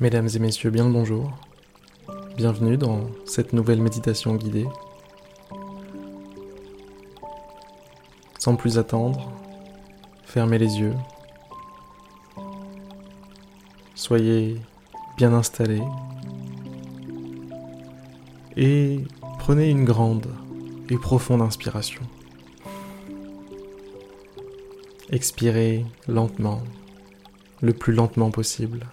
Mesdames et messieurs, bien le bonjour. Bienvenue dans cette nouvelle méditation guidée. Sans plus attendre, fermez les yeux. Soyez bien installés et prenez une grande et profonde inspiration. Expirez lentement, le plus lentement possible.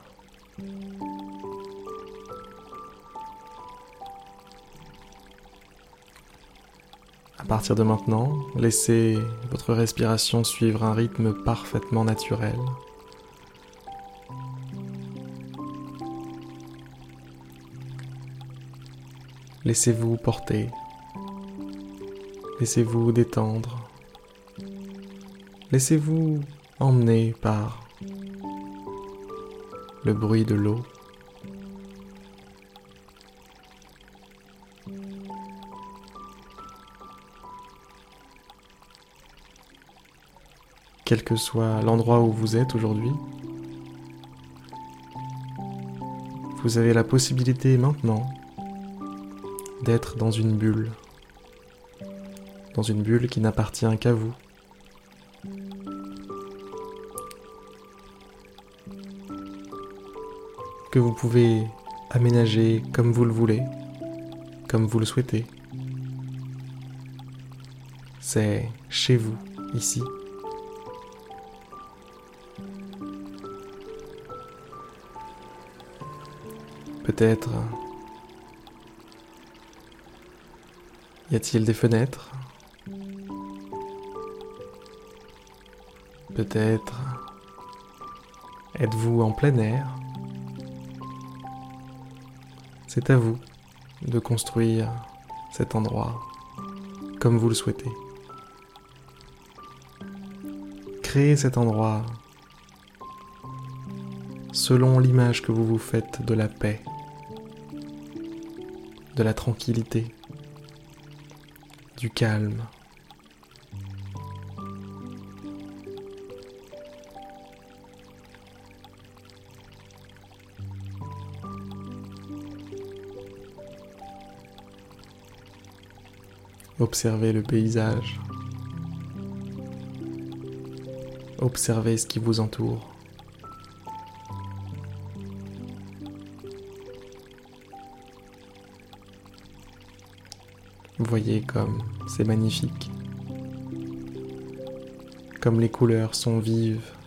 À partir de maintenant, laissez votre respiration suivre un rythme parfaitement naturel. Laissez-vous porter. Laissez-vous détendre. Laissez-vous emmener par le bruit de l'eau. quel que soit l'endroit où vous êtes aujourd'hui. Vous avez la possibilité maintenant d'être dans une bulle, dans une bulle qui n'appartient qu'à vous. Que vous pouvez aménager comme vous le voulez, comme vous le souhaitez. C'est chez vous, ici. Peut-être y a-t-il des fenêtres? Peut-être êtes-vous en plein air? C'est à vous de construire cet endroit comme vous le souhaitez. Créez cet endroit selon l'image que vous vous faites de la paix de la tranquillité, du calme. Observez le paysage. Observez ce qui vous entoure. voyez comme c'est magnifique, comme les couleurs sont vives.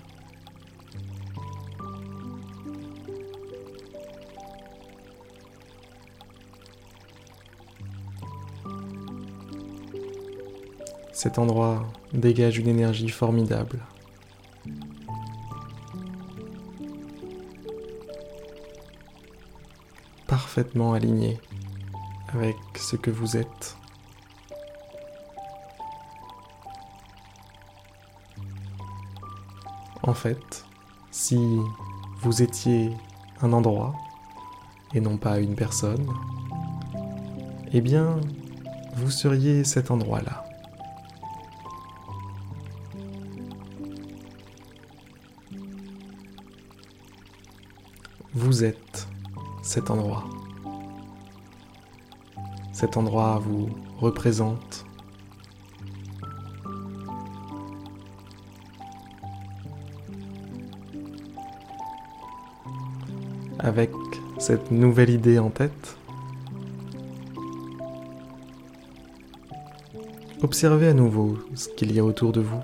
Cet endroit dégage une énergie formidable. Parfaitement aligné avec ce que vous êtes. En fait, si vous étiez un endroit et non pas une personne, eh bien, vous seriez cet endroit-là. Vous êtes cet endroit. Cet endroit vous représente avec cette nouvelle idée en tête, observez à nouveau ce qu'il y a autour de vous.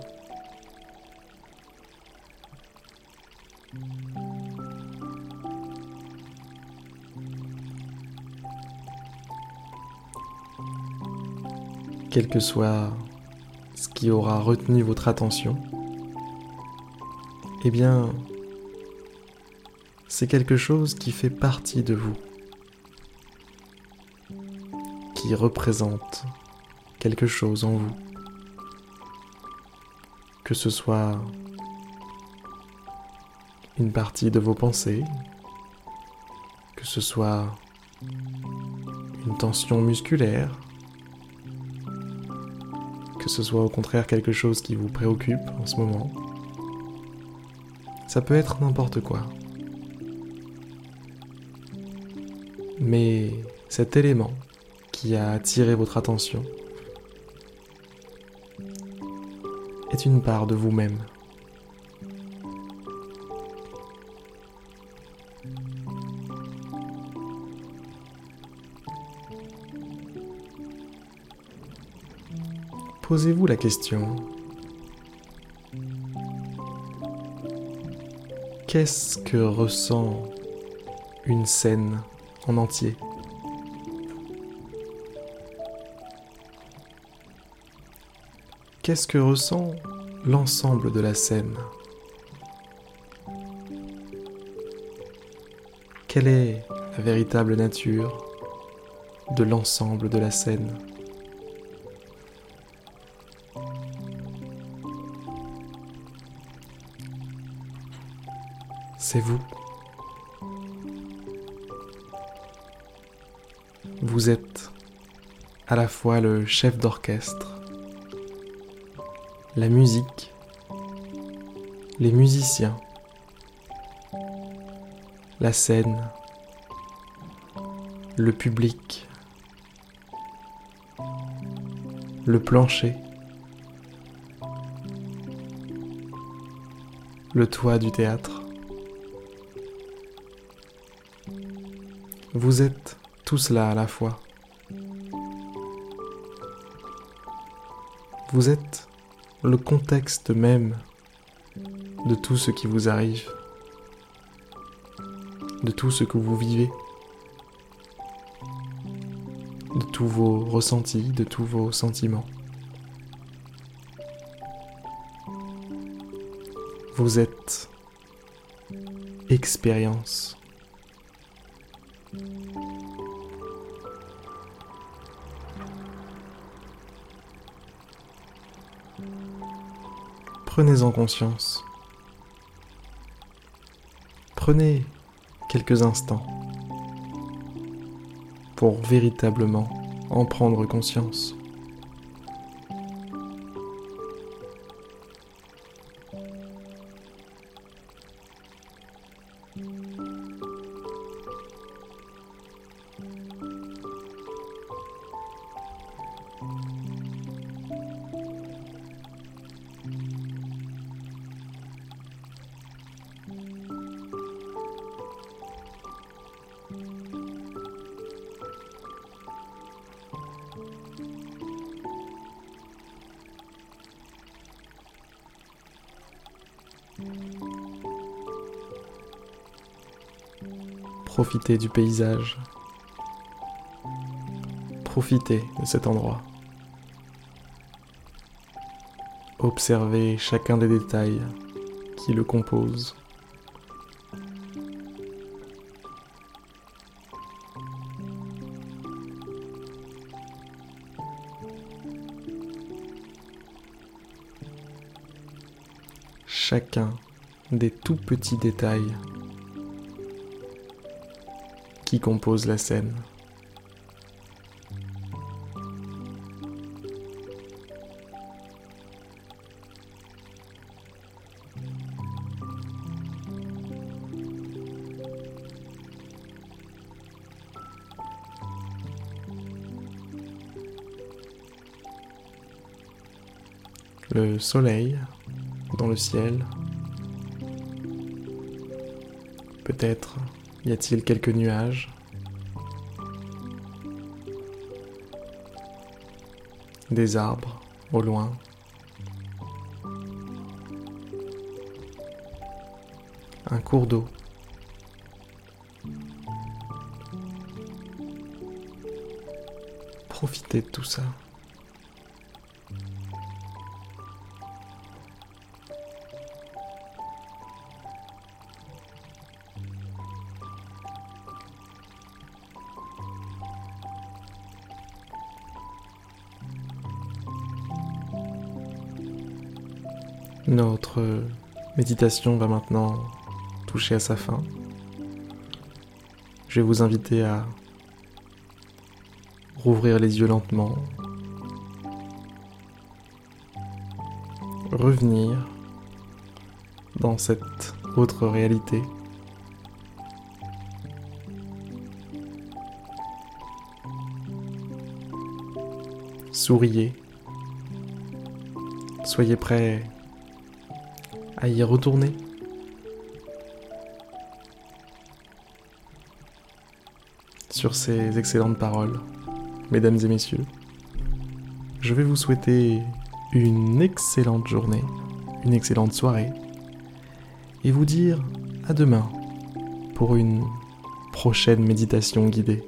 Quel que soit ce qui aura retenu votre attention, eh bien, c'est quelque chose qui fait partie de vous, qui représente quelque chose en vous, que ce soit une partie de vos pensées, que ce soit une tension musculaire, que ce soit au contraire quelque chose qui vous préoccupe en ce moment, Ça peut être n'importe quoi. Mais cet élément qui a attiré votre attention est une part de vous-même. Posez-vous la question, qu'est-ce que ressent une scène en entier? Qu'est-ce que ressent l'ensemble de la scène? Quelle est la véritable nature de l'ensemble de la scène? C'est vous. Vous êtes à la fois le chef d'orchestre, la musique, les musiciens, la scène, le public, le plancher, le toit du théâtre. Vous êtes tous là à la fois. Vous êtes le contexte même de tout ce qui vous arrive, de tout ce que vous vivez, de tous vos ressentis, de tous vos sentiments. Vous êtes expérience. Prenez-en conscience. Prenez quelques instants pour véritablement en prendre conscience. Profitez du paysage. Profitez de cet endroit. Observez chacun des détails qui le composent. chacun des tout petits détails qui composent la scène. Le soleil dans le ciel. Peut-être y a-t-il quelques nuages? Des arbres au loin? Un cours d'eau? Profitez de tout ça. Notre méditation va maintenant toucher à sa fin. Je vais vous inviter à rouvrir les yeux lentement, revenir dans cette autre réalité. Souriez. Soyez prêts à y retourner. Sur ces excellentes paroles, mesdames et messieurs, je vais vous souhaiter une excellente journée, une excellente soirée, et vous dire à demain pour une prochaine méditation guidée.